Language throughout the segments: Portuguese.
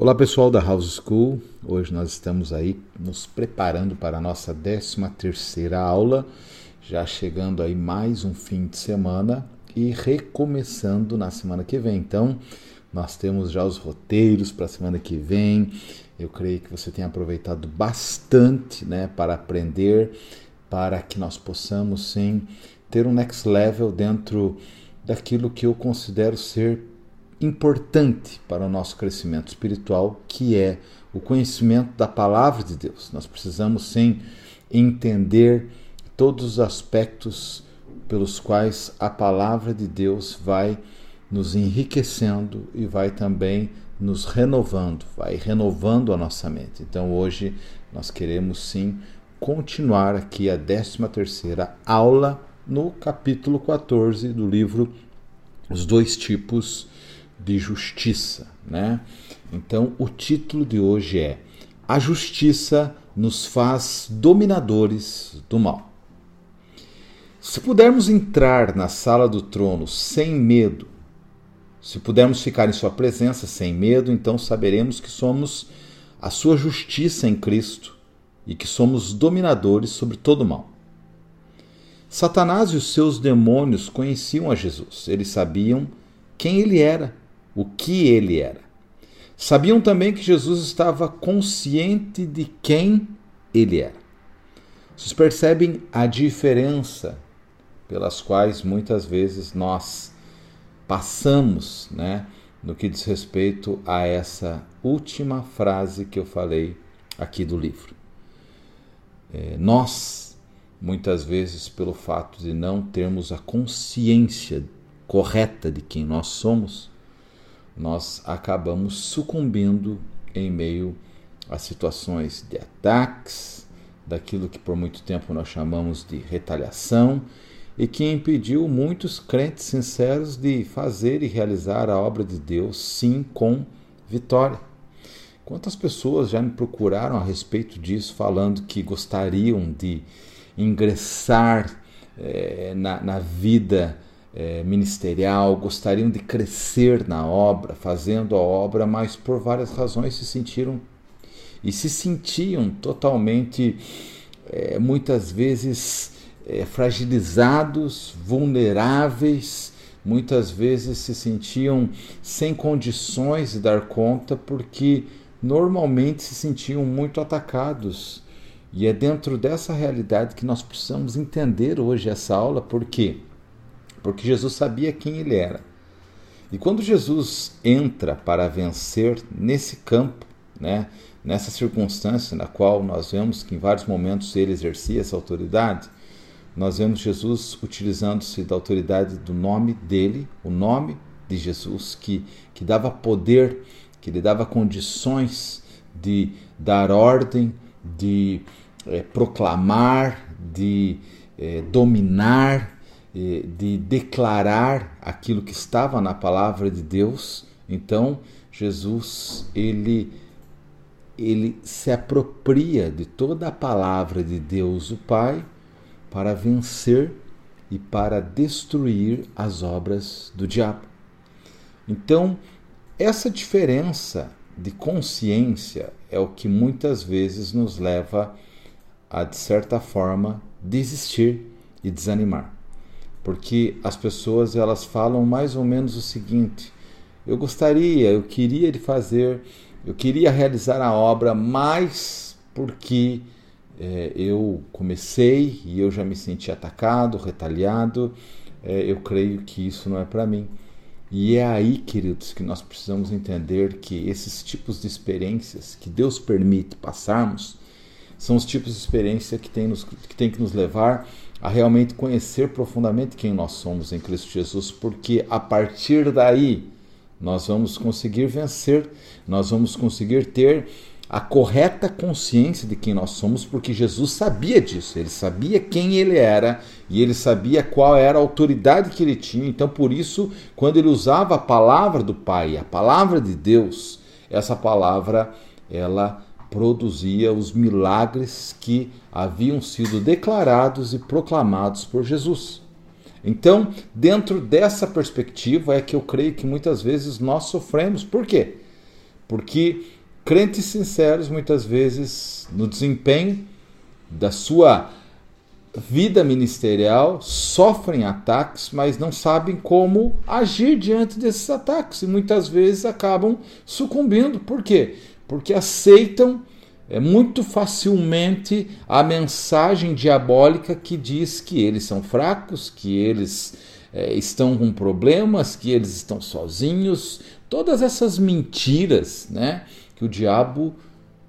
Olá pessoal da House School, hoje nós estamos aí nos preparando para a nossa 13 terceira aula, já chegando aí mais um fim de semana e recomeçando na semana que vem. Então, nós temos já os roteiros para a semana que vem. Eu creio que você tenha aproveitado bastante, né, para aprender, para que nós possamos sim ter um next level dentro daquilo que eu considero ser importante para o nosso crescimento espiritual, que é o conhecimento da palavra de Deus. Nós precisamos sim entender todos os aspectos pelos quais a palavra de Deus vai nos enriquecendo e vai também nos renovando, vai renovando a nossa mente. Então hoje nós queremos sim continuar aqui a 13 terceira aula no capítulo 14 do livro Os Dois Tipos de Justiça, né? Então o título de hoje é A Justiça nos faz dominadores do mal. Se pudermos entrar na sala do trono sem medo, se pudermos ficar em Sua presença sem medo, então saberemos que somos a Sua justiça em Cristo e que somos dominadores sobre todo o mal. Satanás e os seus demônios conheciam a Jesus, eles sabiam quem ele era, o que ele era. Sabiam também que Jesus estava consciente de quem ele era. Vocês percebem a diferença pelas quais muitas vezes nós passamos, né, no que diz respeito a essa última frase que eu falei aqui do livro. É, nós, muitas vezes, pelo fato de não termos a consciência correta de quem nós somos, nós acabamos sucumbindo em meio a situações de ataques, daquilo que por muito tempo nós chamamos de retaliação e que impediu muitos crentes sinceros de fazer e realizar a obra de Deus, sim, com vitória. Quantas pessoas já me procuraram a respeito disso, falando que gostariam de ingressar é, na, na, vida é, ministerial, gostariam de crescer na obra, fazendo a obra, mas por várias razões se sentiram e se sentiam totalmente, é, muitas vezes, é, fragilizados, vulneráveis, muitas vezes se sentiam sem condições de dar conta porque normalmente se sentiam muito atacados. E é dentro dessa realidade que nós precisamos entender hoje essa aula, por quê? Porque Jesus sabia quem ele era. E quando Jesus entra para vencer nesse campo, né, nessa circunstância na qual nós vemos que em vários momentos ele exercia essa autoridade, nós vemos Jesus utilizando-se da autoridade do nome dele, o nome de Jesus, que, que dava poder, que lhe dava condições de dar ordem, de é, proclamar, de é, dominar, de declarar aquilo que estava na palavra de Deus. Então, Jesus, ele ele se apropria de toda a palavra de Deus o Pai para vencer e para destruir as obras do diabo. Então, essa diferença de consciência é o que muitas vezes nos leva a, de certa forma, desistir e desanimar. Porque as pessoas elas falam mais ou menos o seguinte: eu gostaria, eu queria de fazer, eu queria realizar a obra, mas porque é, eu comecei e eu já me senti atacado, retaliado, é, eu creio que isso não é para mim. E é aí, queridos, que nós precisamos entender que esses tipos de experiências que Deus permite passarmos são os tipos de experiência que tem, nos, que tem que nos levar a realmente conhecer profundamente quem nós somos em Cristo Jesus, porque a partir daí nós vamos conseguir vencer, nós vamos conseguir ter a correta consciência de quem nós somos, porque Jesus sabia disso, ele sabia quem ele era e ele sabia qual era a autoridade que ele tinha. Então, por isso, quando ele usava a palavra do Pai, a palavra de Deus, essa palavra ela produzia os milagres que haviam sido declarados e proclamados por Jesus. Então, dentro dessa perspectiva é que eu creio que muitas vezes nós sofremos. Por quê? Porque crentes sinceros, muitas vezes, no desempenho da sua vida ministerial, sofrem ataques, mas não sabem como agir diante desses ataques e muitas vezes acabam sucumbindo. Por quê? Porque aceitam é, muito facilmente a mensagem diabólica que diz que eles são fracos, que eles é, estão com problemas, que eles estão sozinhos. Todas essas mentiras né, que o diabo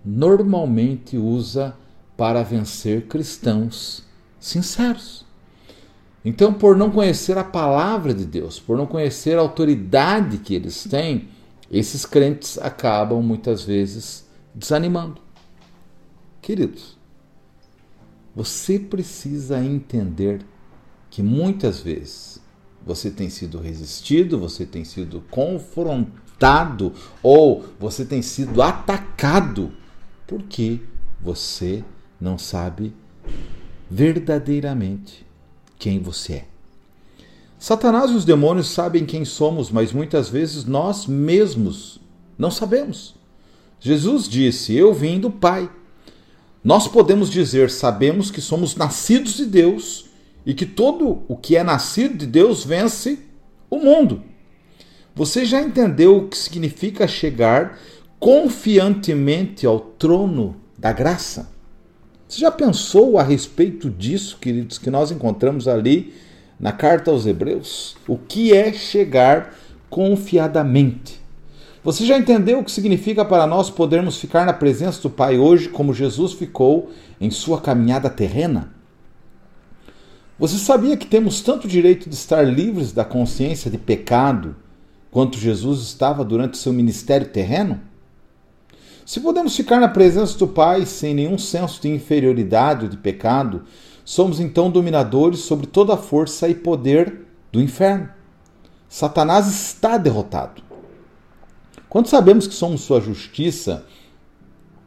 normalmente usa para vencer cristãos sinceros. Então, por não conhecer a palavra de Deus, por não conhecer a autoridade que eles têm, esses crentes acabam muitas vezes desanimando. Queridos, você precisa entender que muitas vezes você tem sido resistido, você tem sido confrontado ou você tem sido atacado porque você não sabe verdadeiramente quem você é. Satanás e os demônios sabem quem somos, mas muitas vezes nós mesmos não sabemos. Jesus disse: Eu vim do Pai. Nós podemos dizer, sabemos que somos nascidos de Deus e que todo o que é nascido de Deus vence o mundo. Você já entendeu o que significa chegar confiantemente ao trono da graça? Você já pensou a respeito disso, queridos, que nós encontramos ali na carta aos Hebreus? O que é chegar confiadamente? Você já entendeu o que significa para nós podermos ficar na presença do Pai hoje, como Jesus ficou em sua caminhada terrena? Você sabia que temos tanto direito de estar livres da consciência de pecado quanto Jesus estava durante seu ministério terreno? Se podemos ficar na presença do Pai sem nenhum senso de inferioridade ou de pecado, somos então dominadores sobre toda a força e poder do inferno. Satanás está derrotado. Quando sabemos que somos sua justiça,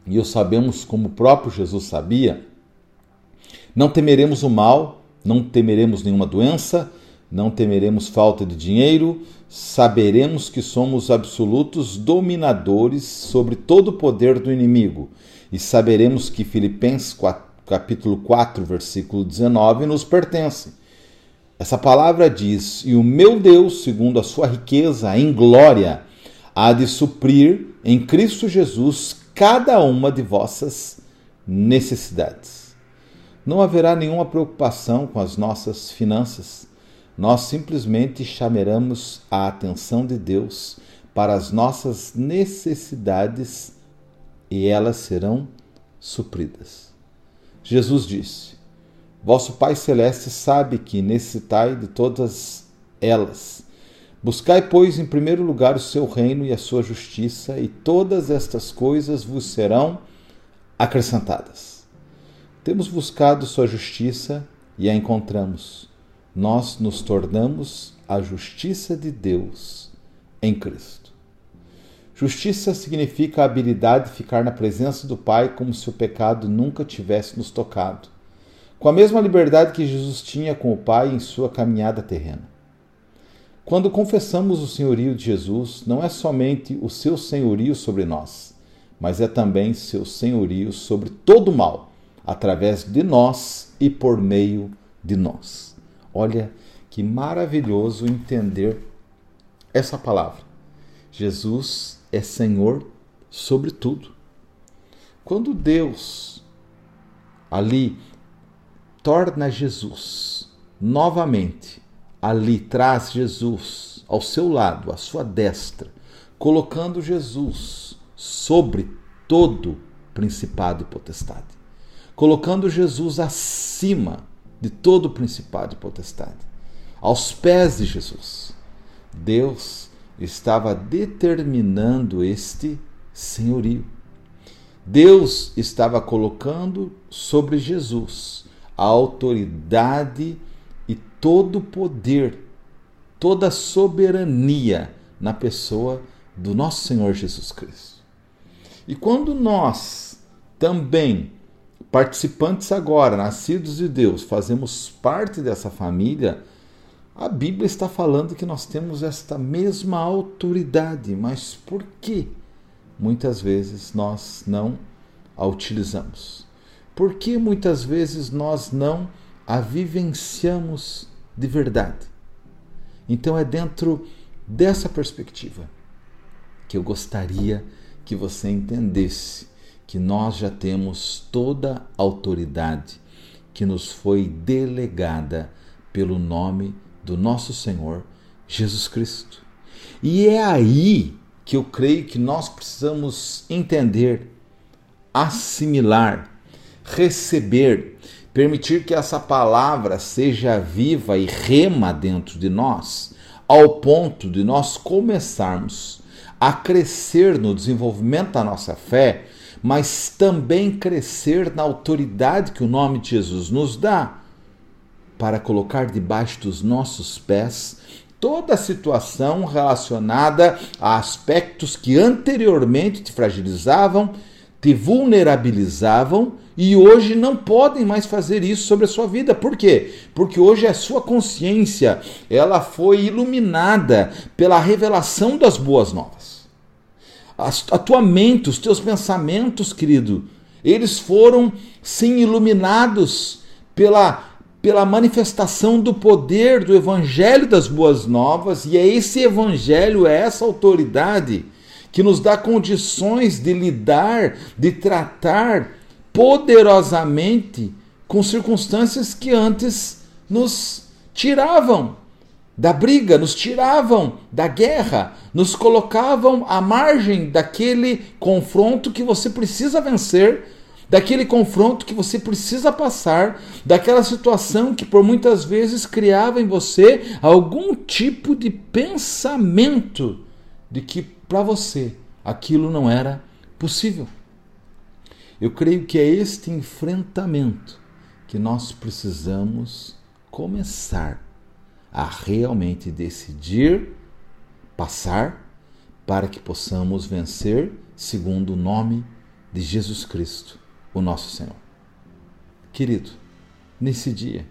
e o sabemos como o próprio Jesus sabia, não temeremos o mal, não temeremos nenhuma doença, não temeremos falta de dinheiro, saberemos que somos absolutos dominadores sobre todo o poder do inimigo e saberemos que Filipenses 4, capítulo 4, versículo 19 nos pertence. Essa palavra diz: "E o meu Deus, segundo a sua riqueza em glória, há de suprir em Cristo Jesus cada uma de vossas necessidades." Não haverá nenhuma preocupação com as nossas finanças nós simplesmente chamaremos a atenção de Deus para as nossas necessidades e elas serão supridas. Jesus disse: Vosso Pai Celeste sabe que necessitai de todas elas. Buscai, pois, em primeiro lugar o seu reino e a sua justiça, e todas estas coisas vos serão acrescentadas. Temos buscado sua justiça e a encontramos nós nos tornamos a justiça de Deus em Cristo. Justiça significa a habilidade de ficar na presença do Pai como se o pecado nunca tivesse nos tocado, com a mesma liberdade que Jesus tinha com o Pai em sua caminhada terrena. Quando confessamos o senhorio de Jesus, não é somente o seu senhorio sobre nós, mas é também seu senhorio sobre todo o mal, através de nós e por meio de nós. Olha que maravilhoso entender essa palavra. Jesus é Senhor sobre tudo. Quando Deus ali torna Jesus novamente, ali traz Jesus ao seu lado, à sua destra, colocando Jesus sobre todo principado e potestade, colocando Jesus acima de todo principado e potestade. Aos pés de Jesus, Deus estava determinando este senhorio. Deus estava colocando sobre Jesus a autoridade e todo o poder, toda a soberania na pessoa do nosso Senhor Jesus Cristo. E quando nós também participantes agora, nascidos de Deus, fazemos parte dessa família, a Bíblia está falando que nós temos esta mesma autoridade. Mas por quê? muitas vezes nós não a utilizamos? Por que muitas vezes nós não a vivenciamos de verdade? Então é dentro dessa perspectiva que eu gostaria que você entendesse que nós já temos toda a autoridade que nos foi delegada pelo nome do nosso Senhor Jesus Cristo. E é aí que eu creio que nós precisamos entender, assimilar, receber, permitir que essa palavra seja viva e rema dentro de nós, ao ponto de nós começarmos a crescer no desenvolvimento da nossa fé, mas também crescer na autoridade que o nome de Jesus nos dá, para colocar debaixo dos nossos pés toda a situação relacionada a aspectos que anteriormente te fragilizavam, te vulnerabilizavam e hoje não podem mais fazer isso sobre a sua vida. Por quê? Porque hoje a sua consciência, ela foi iluminada pela revelação das boas novas. A, tua mente, os teus pensamentos, querido, eles foram sim iluminados pela pela manifestação do poder do Evangelho das Boas Novas, e é esse Evangelho, é essa autoridade que nos dá condições de lidar, de tratar poderosamente com circunstâncias que antes nos tiravam da briga, nos tiravam da guerra, nos colocavam à margem daquele confronto que você precisa vencer daquele confronto que você precisa passar, daquela situação que por muitas vezes criava em você algum tipo de pensamento de que para você aquilo não era possível. Eu creio que é este enfrentamento que nós precisamos começar a realmente decidir passar para que possamos vencer segundo o nome de Jesus Cristo o nosso Senhor. Querido, nesse dia,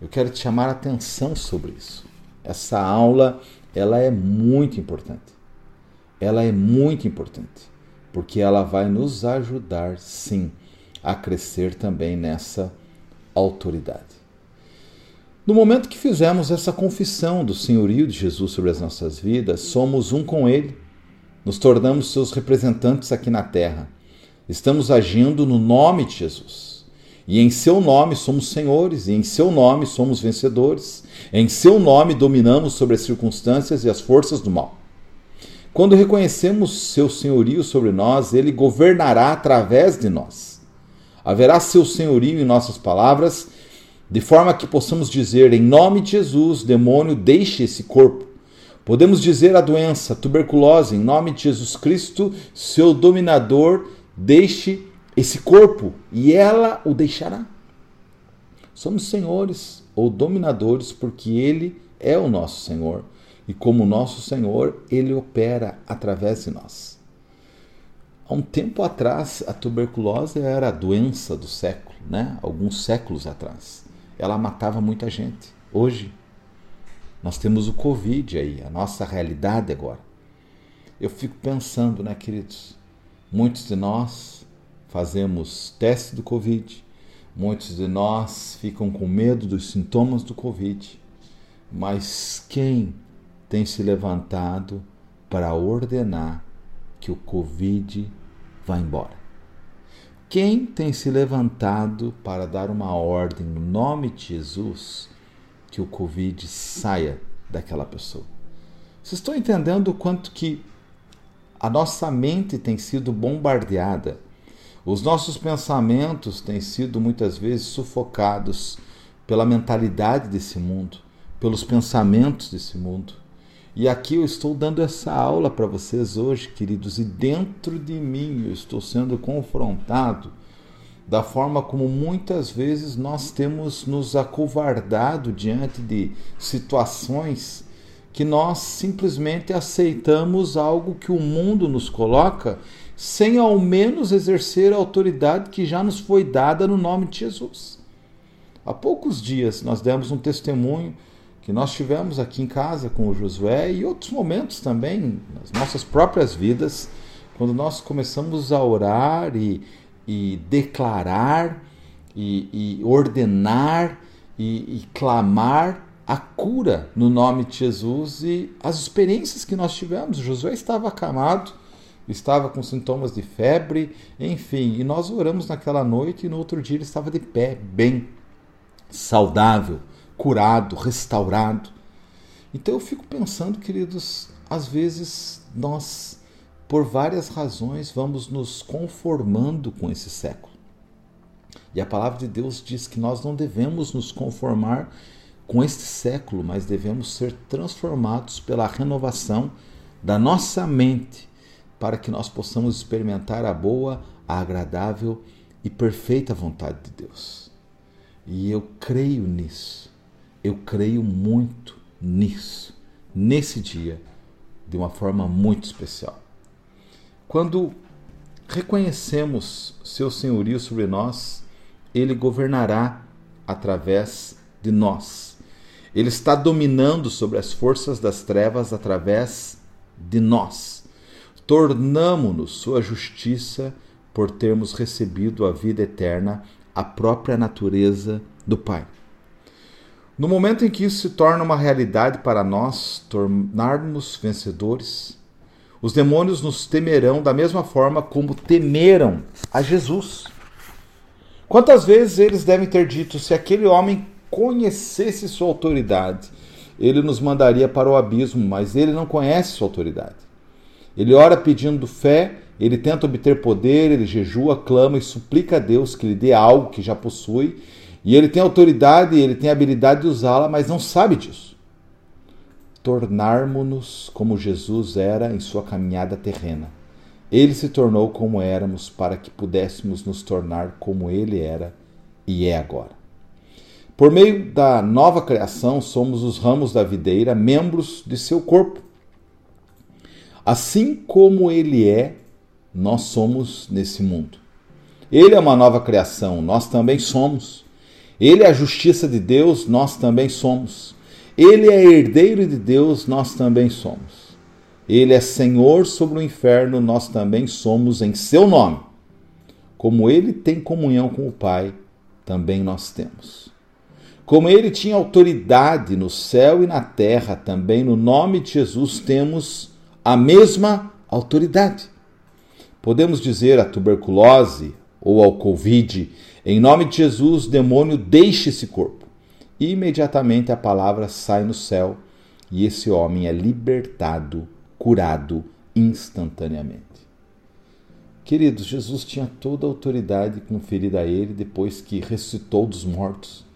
eu quero te chamar a atenção sobre isso. Essa aula, ela é muito importante. Ela é muito importante, porque ela vai nos ajudar, sim, a crescer também nessa autoridade. No momento que fizemos essa confissão do senhorio de Jesus sobre as nossas vidas, somos um com Ele, nos tornamos seus representantes aqui na terra Estamos agindo no nome de Jesus. E em seu nome somos senhores, e em seu nome somos vencedores. Em seu nome dominamos sobre as circunstâncias e as forças do mal. Quando reconhecemos seu senhorio sobre nós, ele governará através de nós. Haverá seu senhorio em nossas palavras, de forma que possamos dizer: em nome de Jesus, demônio, deixe esse corpo. Podemos dizer à doença, tuberculose, em nome de Jesus Cristo, seu dominador, deixe esse corpo e ela o deixará. Somos senhores ou dominadores porque ele é o nosso Senhor e, como nosso Senhor, ele opera através de nós. Há um tempo atrás, a tuberculose era a doença do século, né? alguns séculos atrás. Ela matava muita gente. Hoje, nós temos o Covid aí, a nossa realidade agora. Eu fico pensando, né, queridos? Muitos de nós fazemos teste do Covid, muitos de nós ficam com medo dos sintomas do Covid, mas quem tem se levantado para ordenar que o Covid vá embora? Quem tem se levantado para dar uma ordem no nome de Jesus que o Covid saia daquela pessoa? Vocês estão entendendo o quanto que a nossa mente tem sido bombardeada, os nossos pensamentos têm sido muitas vezes sufocados pela mentalidade desse mundo, pelos pensamentos desse mundo. E aqui eu estou dando essa aula para vocês hoje, queridos, e dentro de mim eu estou sendo confrontado da forma como muitas vezes nós temos nos acovardado diante de situações que nós simplesmente aceitamos algo que o mundo nos coloca sem ao menos exercer a autoridade que já nos foi dada no nome de Jesus. Há poucos dias nós demos um testemunho que nós tivemos aqui em casa com o Josué e outros momentos também nas nossas próprias vidas, quando nós começamos a orar e, e declarar e, e ordenar e, e clamar a cura no nome de Jesus e as experiências que nós tivemos. Josué estava acamado, estava com sintomas de febre, enfim, e nós oramos naquela noite e no outro dia ele estava de pé, bem, saudável, curado, restaurado. Então eu fico pensando, queridos, às vezes nós, por várias razões, vamos nos conformando com esse século. E a palavra de Deus diz que nós não devemos nos conformar com este século, mas devemos ser transformados pela renovação da nossa mente, para que nós possamos experimentar a boa, a agradável e perfeita vontade de Deus. E eu creio nisso, eu creio muito nisso, nesse dia, de uma forma muito especial. Quando reconhecemos seu senhorio sobre nós, ele governará através de nós. Ele está dominando sobre as forças das trevas através de nós. Tornamo-nos sua justiça por termos recebido a vida eterna, a própria natureza do Pai. No momento em que isso se torna uma realidade para nós, tornarmos vencedores, os demônios nos temerão da mesma forma como temeram a Jesus. Quantas vezes eles devem ter dito: se aquele homem conhecesse sua autoridade, ele nos mandaria para o abismo, mas ele não conhece sua autoridade. Ele ora pedindo fé, ele tenta obter poder, ele jejua, clama e suplica a Deus que lhe dê algo que já possui, e ele tem autoridade, ele tem habilidade de usá-la, mas não sabe disso. Tornarmos-nos como Jesus era em sua caminhada terrena. Ele se tornou como éramos para que pudéssemos nos tornar como ele era e é agora. Por meio da nova criação, somos os ramos da videira, membros de seu corpo. Assim como ele é, nós somos nesse mundo. Ele é uma nova criação, nós também somos. Ele é a justiça de Deus, nós também somos. Ele é herdeiro de Deus, nós também somos. Ele é Senhor sobre o inferno, nós também somos em seu nome. Como ele tem comunhão com o Pai, também nós temos. Como ele tinha autoridade no céu e na terra, também no nome de Jesus temos a mesma autoridade. Podemos dizer a tuberculose ou ao Covid em nome de Jesus, demônio, deixe esse corpo. E imediatamente a palavra sai no céu e esse homem é libertado, curado instantaneamente. Queridos, Jesus tinha toda a autoridade conferida a ele depois que ressuscitou dos mortos,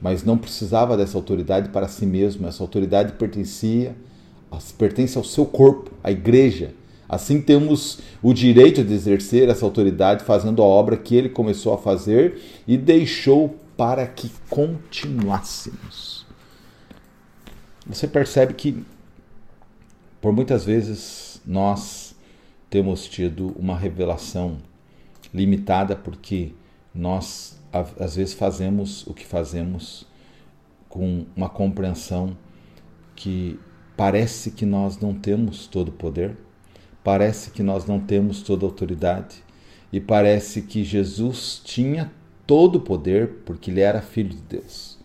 mas não precisava dessa autoridade para si mesmo. Essa autoridade pertencia, pertence ao seu corpo, à igreja, Assim temos o direito de exercer essa autoridade fazendo a obra que ele começou a fazer e deixou para que continuássemos. Você percebe que por muitas vezes nós temos tido uma revelação limitada porque nós às vezes fazemos o que fazemos com uma compreensão que parece que nós não temos todo o poder parece que nós não temos toda a autoridade e parece que Jesus tinha todo o poder porque ele era filho de Deus.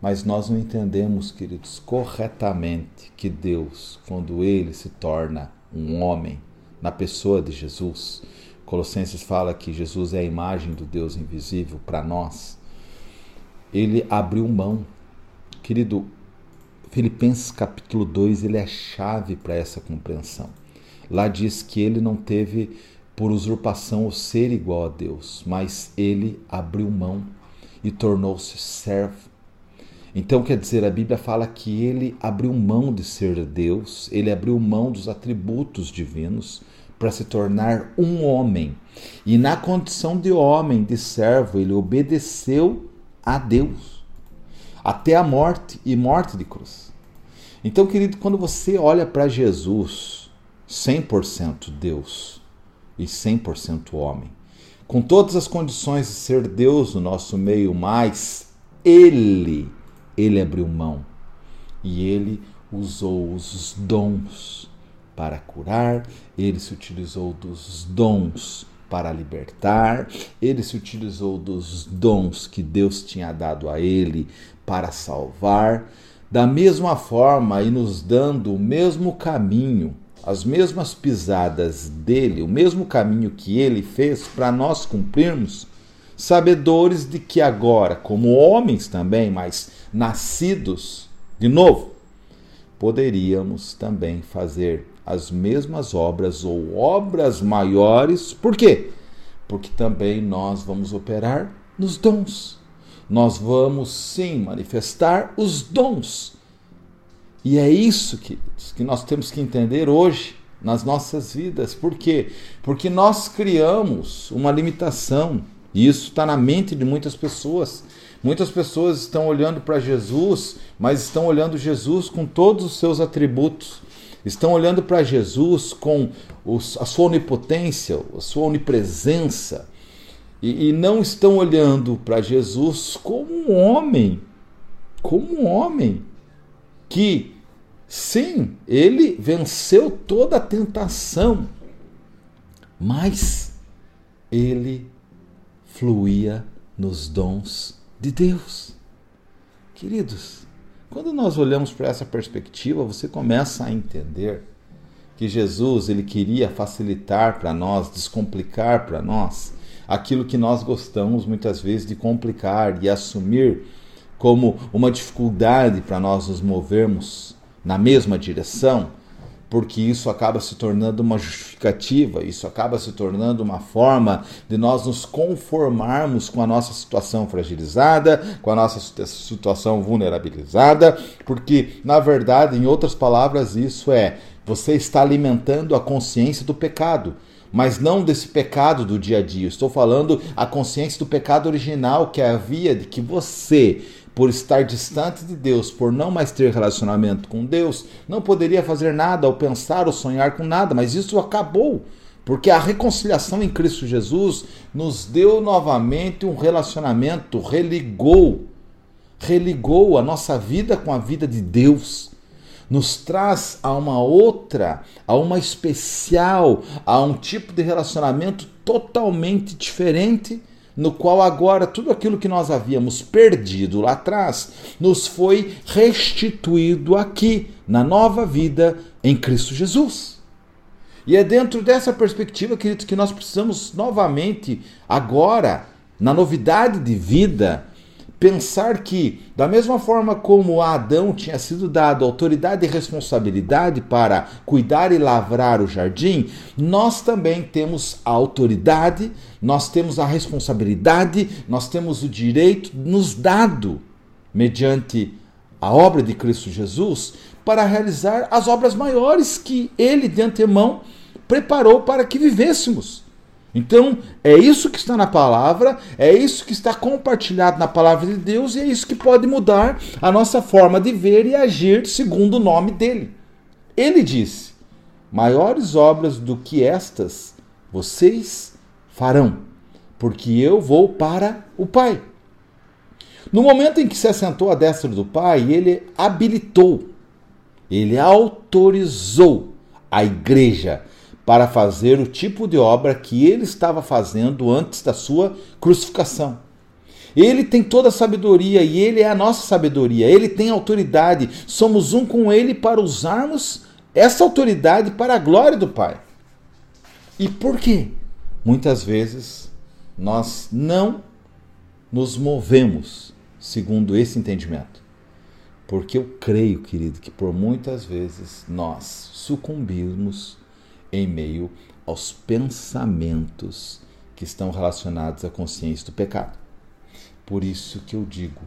Mas nós não entendemos, queridos, corretamente que Deus, quando ele se torna um homem na pessoa de Jesus, Colossenses fala que Jesus é a imagem do Deus invisível para nós. Ele abriu mão. Querido, Filipenses capítulo 2, ele é a chave para essa compreensão. Lá diz que ele não teve por usurpação o ser igual a Deus, mas ele abriu mão e tornou-se servo. Então, quer dizer, a Bíblia fala que ele abriu mão de ser Deus, ele abriu mão dos atributos divinos para se tornar um homem. E na condição de homem, de servo, ele obedeceu a Deus até a morte e morte de cruz. Então, querido, quando você olha para Jesus, 100% Deus e 100% homem, com todas as condições de ser Deus no nosso meio, mas ele, ele abriu mão e ele usou os dons para curar, ele se utilizou dos dons para libertar, ele se utilizou dos dons que Deus tinha dado a ele para salvar. Da mesma forma, e nos dando o mesmo caminho, as mesmas pisadas dele, o mesmo caminho que ele fez para nós cumprirmos, sabedores de que agora, como homens também, mas nascidos de novo, poderíamos também fazer as mesmas obras ou obras maiores. Por quê? Porque também nós vamos operar nos dons. Nós vamos sim manifestar os dons. E é isso que, que nós temos que entender hoje nas nossas vidas. Por quê? Porque nós criamos uma limitação. E isso está na mente de muitas pessoas. Muitas pessoas estão olhando para Jesus, mas estão olhando Jesus com todos os seus atributos estão olhando para Jesus com a sua onipotência, a sua onipresença, e, e não estão olhando para Jesus como um homem, como um homem que, sim, ele venceu toda a tentação, mas ele fluía nos dons de Deus. Queridos, quando nós olhamos para essa perspectiva, você começa a entender que Jesus ele queria facilitar para nós, descomplicar para nós aquilo que nós gostamos muitas vezes de complicar e assumir como uma dificuldade para nós nos movermos na mesma direção porque isso acaba se tornando uma justificativa, isso acaba se tornando uma forma de nós nos conformarmos com a nossa situação fragilizada, com a nossa situação vulnerabilizada, porque, na verdade, em outras palavras, isso é você está alimentando a consciência do pecado mas não desse pecado do dia a dia. Estou falando a consciência do pecado original que havia de que você por estar distante de Deus, por não mais ter relacionamento com Deus, não poderia fazer nada ou pensar ou sonhar com nada, mas isso acabou. Porque a reconciliação em Cristo Jesus nos deu novamente um relacionamento, religou, religou a nossa vida com a vida de Deus. Nos traz a uma outra, a uma especial, a um tipo de relacionamento totalmente diferente no qual agora tudo aquilo que nós havíamos perdido lá atrás nos foi restituído aqui, na nova vida em Cristo Jesus. E é dentro dessa perspectiva, queridos, que nós precisamos novamente, agora, na novidade de vida, pensar que, da mesma forma como a Adão tinha sido dado autoridade e responsabilidade para cuidar e lavrar o jardim, nós também temos a autoridade, nós temos a responsabilidade, nós temos o direito nos dado, mediante a obra de Cristo Jesus, para realizar as obras maiores que ele de antemão preparou para que vivêssemos. Então, é isso que está na palavra, é isso que está compartilhado na palavra de Deus e é isso que pode mudar a nossa forma de ver e agir segundo o nome dele. Ele disse: Maiores obras do que estas vocês farão, porque eu vou para o Pai. No momento em que se assentou à destra do Pai, ele habilitou, ele autorizou a igreja para fazer o tipo de obra que ele estava fazendo antes da sua crucificação. Ele tem toda a sabedoria e ele é a nossa sabedoria. Ele tem autoridade. Somos um com ele para usarmos essa autoridade para a glória do Pai. E por quê? Muitas vezes nós não nos movemos segundo esse entendimento. Porque eu creio, querido, que por muitas vezes nós sucumbimos em meio aos pensamentos que estão relacionados à consciência do pecado. Por isso que eu digo,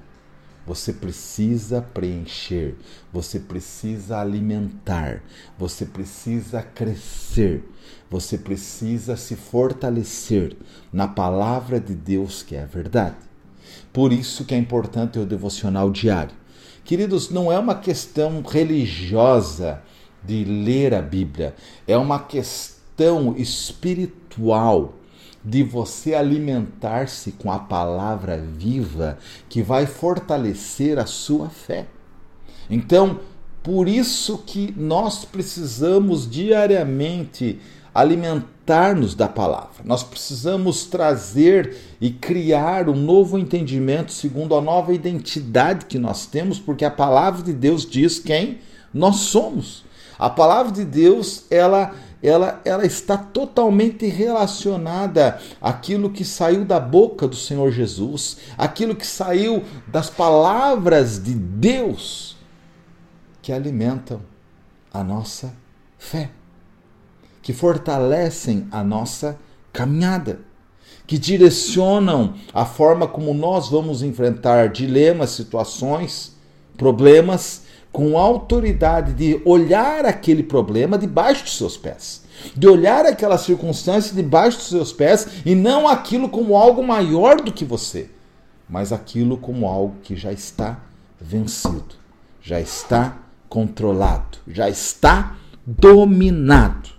você precisa preencher, você precisa alimentar, você precisa crescer, você precisa se fortalecer na palavra de Deus que é a verdade. Por isso que é importante o devocional diário. Queridos, não é uma questão religiosa de ler a Bíblia, é uma questão espiritual de você alimentar-se com a palavra viva que vai fortalecer a sua fé. Então, Por isso que nós precisamos diariamente alimentar-nos da palavra. Nós precisamos trazer e criar um novo entendimento segundo a nova identidade que nós temos, porque a palavra de Deus diz quem nós somos. A palavra de Deus, ela ela, ela está totalmente relacionada àquilo que saiu da boca do Senhor Jesus, aquilo que saiu das palavras de Deus que alimentam a nossa fé que fortalecem a nossa caminhada, que direcionam a forma como nós vamos enfrentar dilemas, situações, problemas, com autoridade de olhar aquele problema debaixo dos seus pés. De olhar aquela circunstância debaixo dos seus pés e não aquilo como algo maior do que você, mas aquilo como algo que já está vencido, já está controlado, já está dominado.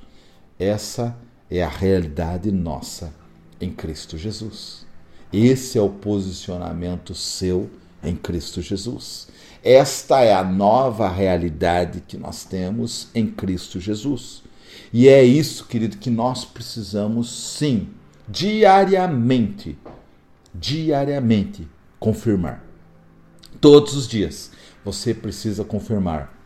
Essa é a realidade nossa em Cristo Jesus. Esse é o posicionamento seu em Cristo Jesus. Esta é a nova realidade que nós temos em Cristo Jesus. E é isso, querido, que nós precisamos sim, diariamente, diariamente confirmar. Todos os dias você precisa confirmar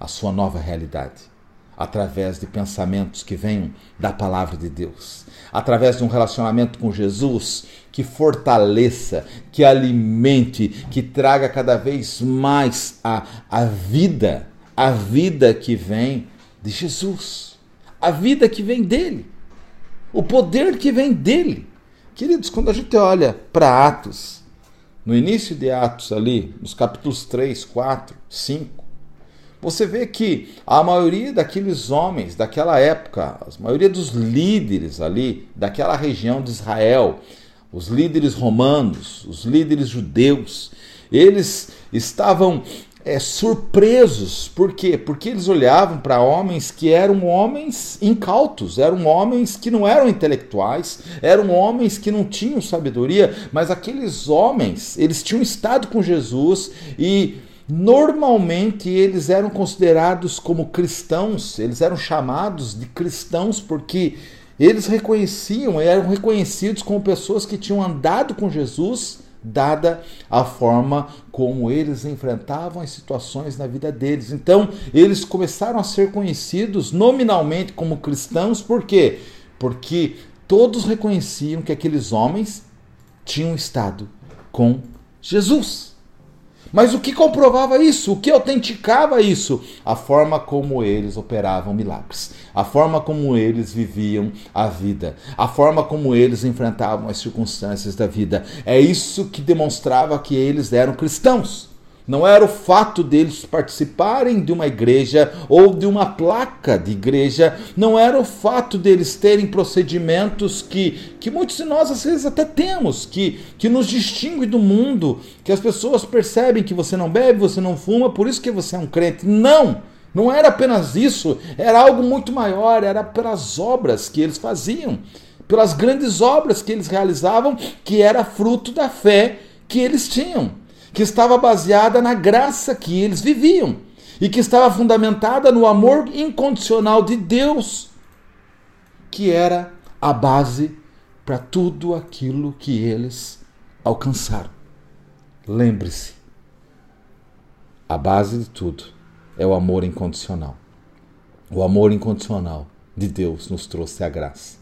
a sua nova realidade através de pensamentos que venham da palavra de Deus, através de um relacionamento com Jesus que fortaleça, que alimente, que traga cada vez mais a, a vida, a vida que vem de Jesus, a vida que vem dele, o poder que vem dele. Queridos, quando a gente olha para Atos, no início de Atos ali, nos capítulos 3, 4, 5, você vê que a maioria daqueles homens daquela época, a maioria dos líderes ali daquela região de Israel, os líderes romanos, os líderes judeus, eles estavam é, surpresos. Por quê? Porque eles olhavam para homens que eram homens incautos, eram homens que não eram intelectuais, eram homens que não tinham sabedoria, mas aqueles homens, eles tinham estado com Jesus e Normalmente eles eram considerados como cristãos, eles eram chamados de cristãos porque eles reconheciam, eram reconhecidos como pessoas que tinham andado com Jesus, dada a forma como eles enfrentavam as situações na vida deles. Então, eles começaram a ser conhecidos nominalmente como cristãos, por quê? Porque todos reconheciam que aqueles homens tinham estado com Jesus. Mas o que comprovava isso? O que autenticava isso? A forma como eles operavam milagres, a forma como eles viviam a vida, a forma como eles enfrentavam as circunstâncias da vida. É isso que demonstrava que eles eram cristãos. Não era o fato deles participarem de uma igreja ou de uma placa de igreja, não era o fato deles terem procedimentos que, que muitos de nós às vezes até temos, que, que nos distingue do mundo, que as pessoas percebem que você não bebe, você não fuma, por isso que você é um crente. Não! Não era apenas isso, era algo muito maior, era pelas obras que eles faziam, pelas grandes obras que eles realizavam, que era fruto da fé que eles tinham que estava baseada na graça que eles viviam e que estava fundamentada no amor incondicional de Deus, que era a base para tudo aquilo que eles alcançaram. Lembre-se, a base de tudo é o amor incondicional. O amor incondicional de Deus nos trouxe a graça.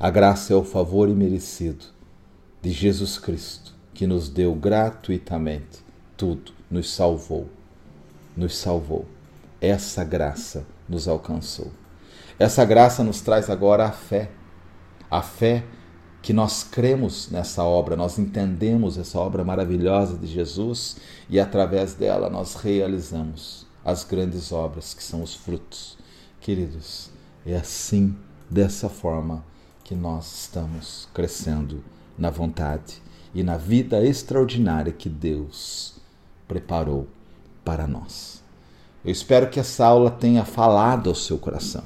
A graça é o favor imerecido de Jesus Cristo que nos deu gratuitamente tudo, nos salvou. Nos salvou. Essa graça nos alcançou. Essa graça nos traz agora a fé. A fé que nós cremos nessa obra, nós entendemos essa obra maravilhosa de Jesus e através dela nós realizamos as grandes obras que são os frutos. Queridos, é assim, dessa forma, que nós estamos crescendo na vontade e na vida extraordinária que Deus preparou para nós. Eu espero que essa aula tenha falado ao seu coração,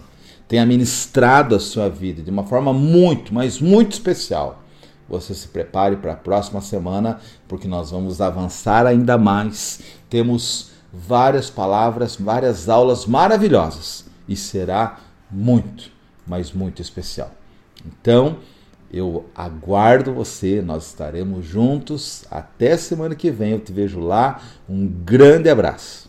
tenha ministrado a sua vida de uma forma muito, mas muito especial. Você se prepare para a próxima semana, porque nós vamos avançar ainda mais. Temos várias palavras, várias aulas maravilhosas e será muito, mas muito especial. Então, eu aguardo você, nós estaremos juntos. Até semana que vem, eu te vejo lá. Um grande abraço.